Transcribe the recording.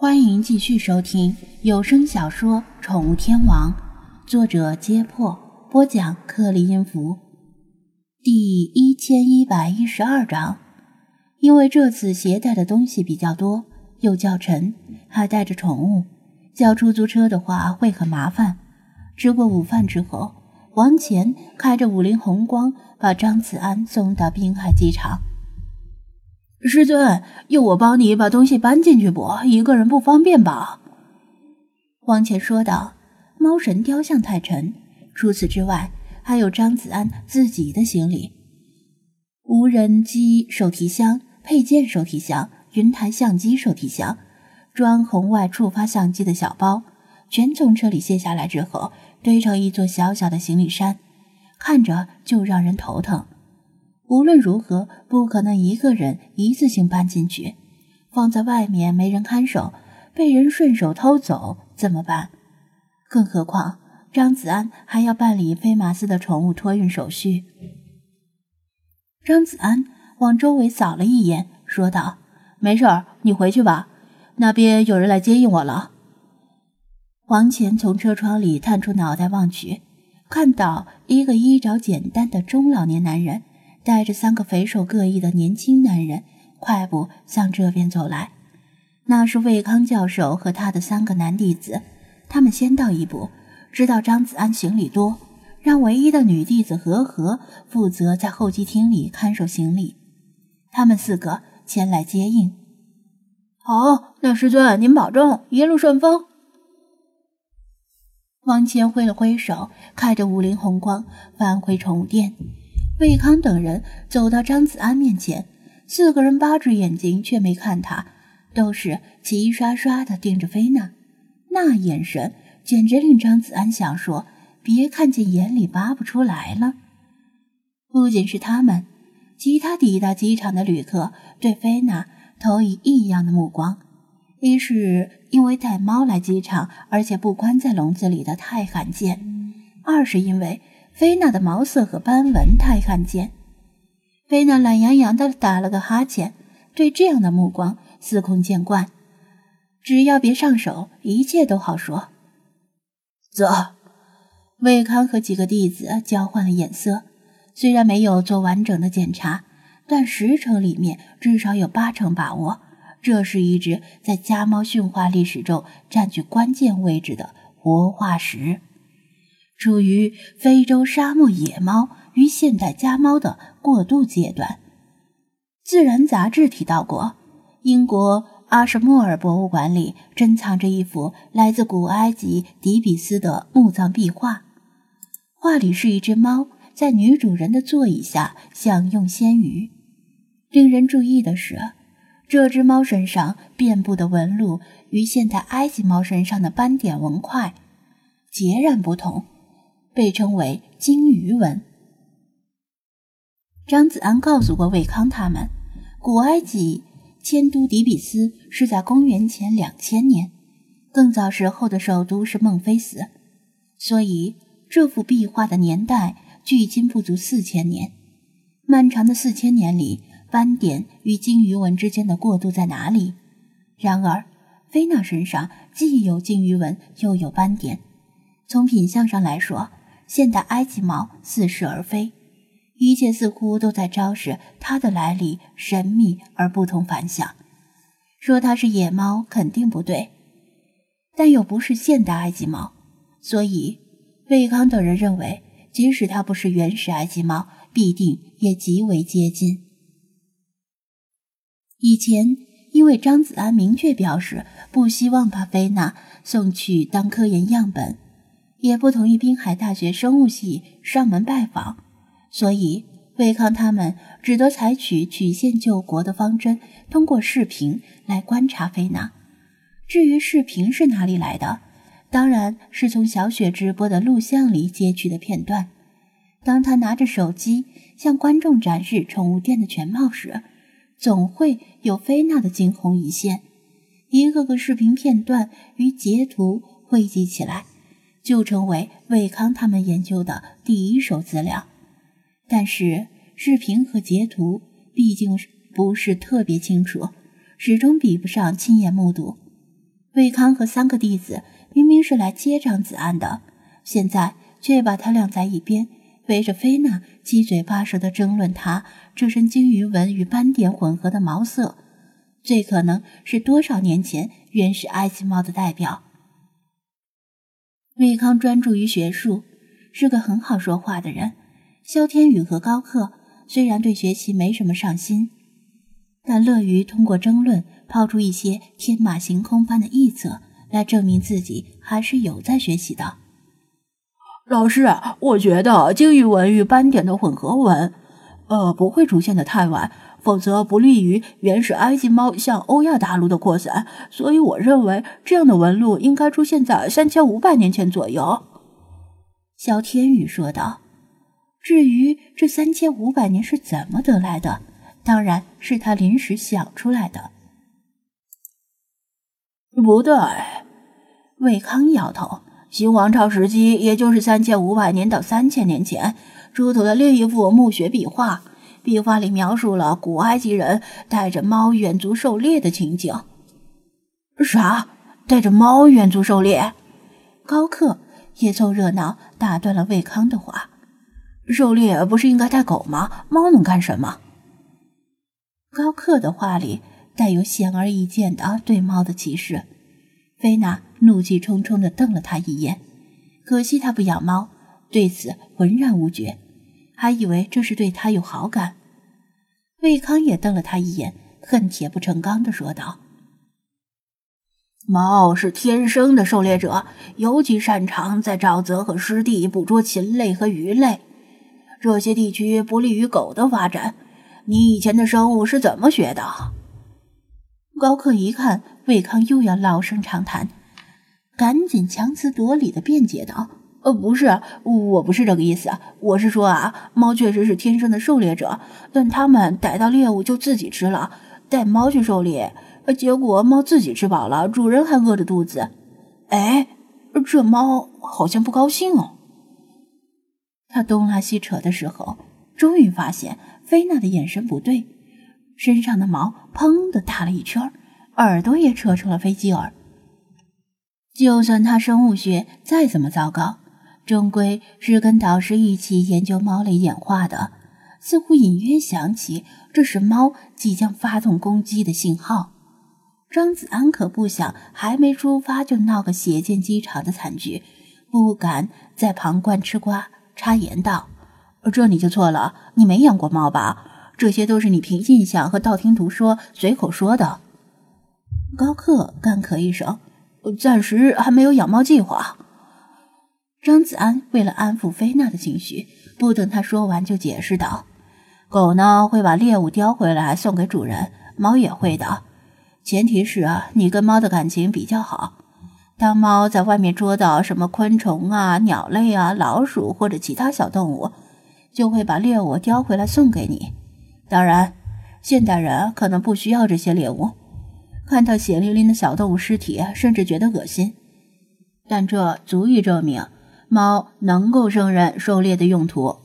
欢迎继续收听有声小说《宠物天王》，作者：揭破，播讲：克里音符，第一千一百一十二章。因为这次携带的东西比较多，又较沉，还带着宠物，叫出租车的话会很麻烦。吃过午饭之后，王乾开着五菱宏光把张子安送到滨海机场。师尊，用我帮你把东西搬进去不？一个人不方便吧？王乾说道。猫神雕像太沉，除此之外，还有张子安自己的行李：无人机手提箱、配件手提箱、云台相机手提箱、装红外触发相机的小包，全从车里卸下来之后，堆成一座小小的行李山，看着就让人头疼。无论如何，不可能一个人一次性搬进去，放在外面没人看守，被人顺手偷走怎么办？更何况张子安还要办理飞马斯的宠物托运手续。张子安往周围扫了一眼，说道：“没事儿，你回去吧，那边有人来接应我了。”王乾从车窗里探出脑袋望去，看到一个衣着简单的中老年男人。带着三个肥瘦各异的年轻男人，快步向这边走来。那是魏康教授和他的三个男弟子。他们先到一步，知道张子安行李多，让唯一的女弟子和和负责在候机厅里看守行李。他们四个前来接应。好，那师尊您保重，一路顺风。王谦挥了挥手，开着五菱宏光返回宠物店。魏康等人走到张子安面前，四个人扒着眼睛却没看他，都是齐刷刷的盯着菲娜，那眼神简直令张子安想说：“别看见眼里扒不出来了。”不仅是他们，其他抵达机场的旅客对菲娜投以异样的目光，一是因为带猫来机场，而且不关在笼子里的太罕见；二是因为。菲娜的毛色和斑纹太罕见。菲娜懒洋洋地打了个哈欠，对这样的目光司空见惯。只要别上手，一切都好说。走。魏康和几个弟子交换了眼色，虽然没有做完整的检查，但十成里面至少有八成把握，这是一只在家猫驯化历史中占据关键位置的活化石。处于非洲沙漠野猫与现代家猫的过渡阶段。《自然》杂志提到过，英国阿什莫尔博物馆里珍藏着一幅来自古埃及底比斯的墓葬壁画，画里是一只猫在女主人的座椅下享用鲜鱼。令人注意的是，这只猫身上遍布的纹路与现代埃及猫身上的斑点纹块截然不同。被称为鲸鱼纹。张子安告诉过魏康他们，古埃及迁都底比斯是在公元前两千年，更早时候的首都是孟菲斯，所以这幅壁画的年代距今不足四千年。漫长的四千年里，斑点与鲸鱼纹之间的过渡在哪里？然而，菲娜身上既有鲸鱼纹，又有斑点，从品相上来说。现代埃及猫似是而非，一切似乎都在昭示它的来历神秘而不同凡响。说它是野猫肯定不对，但又不是现代埃及猫，所以魏康等人认为，即使它不是原始埃及猫，必定也极为接近。以前因为张子安明确表示不希望把菲娜送去当科研样本。也不同意滨海大学生物系上门拜访，所以魏康他们只得采取曲线救国的方针，通过视频来观察菲娜。至于视频是哪里来的，当然是从小雪直播的录像里截取的片段。当他拿着手机向观众展示宠物店的全貌时，总会有菲娜的惊鸿一现。一个个视频片段与截图汇集起来。就成为魏康他们研究的第一手资料，但是视频和截图毕竟不是特别清楚，始终比不上亲眼目睹。魏康和三个弟子明明是来接张子安的，现在却把他晾在一边，围着菲娜七嘴八舌的争论他这身鲸鱼纹与斑点混合的毛色，最可能是多少年前原始埃及猫的代表。魏康专注于学术，是个很好说话的人。肖天宇和高克虽然对学习没什么上心。但乐于通过争论抛出一些天马行空般的臆测，来证明自己还是有在学习的。老师，我觉得鲸鱼纹与斑点的混合纹，呃，不会出现的太晚，否则不利于原始埃及猫向欧亚大陆的扩散。所以，我认为这样的纹路应该出现在三千五百年前左右。”萧天宇说道。“至于这三千五百年是怎么得来的？”当然是他临时想出来的。不对，魏康摇头。新王朝时期，也就是三千五百年到三千年前，出土的另一幅墓穴壁画，壁画里描述了古埃及人带着猫远足狩猎的情景。啥？带着猫远足狩猎？高克也凑热闹，打断了魏康的话。狩猎不是应该带狗吗？猫能干什么？高克的话里带有显而易见的对猫的歧视，菲娜怒气冲冲地瞪了他一眼。可惜他不养猫，对此浑然无觉，还以为这是对他有好感。魏康也瞪了他一眼，恨铁不成钢的说道：“猫是天生的狩猎者，尤其擅长在沼泽和湿地捕捉禽类和鱼类，这些地区不利于狗的发展。”你以前的生物是怎么学的？高克一看魏康又要老生常谈，赶紧强词夺理的辩解道：“呃，不是，我不是这个意思。我是说啊，猫确实是天生的狩猎者，但它们逮到猎物就自己吃了。带猫去狩猎，结果猫自己吃饱了，主人还饿着肚子。哎，这猫好像不高兴哦。”他东拉西扯的时候，终于发现。菲娜的眼神不对，身上的毛砰的大了一圈，耳朵也扯成了飞机耳。就算他生物学再怎么糟糕，终归是跟导师一起研究猫类演化的，似乎隐约想起这是猫即将发动攻击的信号。张子安可不想还没出发就闹个血溅机场的惨剧，不敢在旁观吃瓜，插言道。这你就错了，你没养过猫吧？这些都是你凭印象和道听途说随口说的。高克干咳一声，暂时还没有养猫计划。张子安为了安抚菲娜的情绪，不等他说完就解释道：“狗呢会把猎物叼回来送给主人，猫也会的，前提是啊你跟猫的感情比较好。当猫在外面捉到什么昆虫啊、鸟类啊、老鼠或者其他小动物。”就会把猎物叼回来送给你。当然，现代人可能不需要这些猎物，看到血淋淋的小动物尸体，甚至觉得恶心。但这足以证明猫能够胜任狩猎的用途。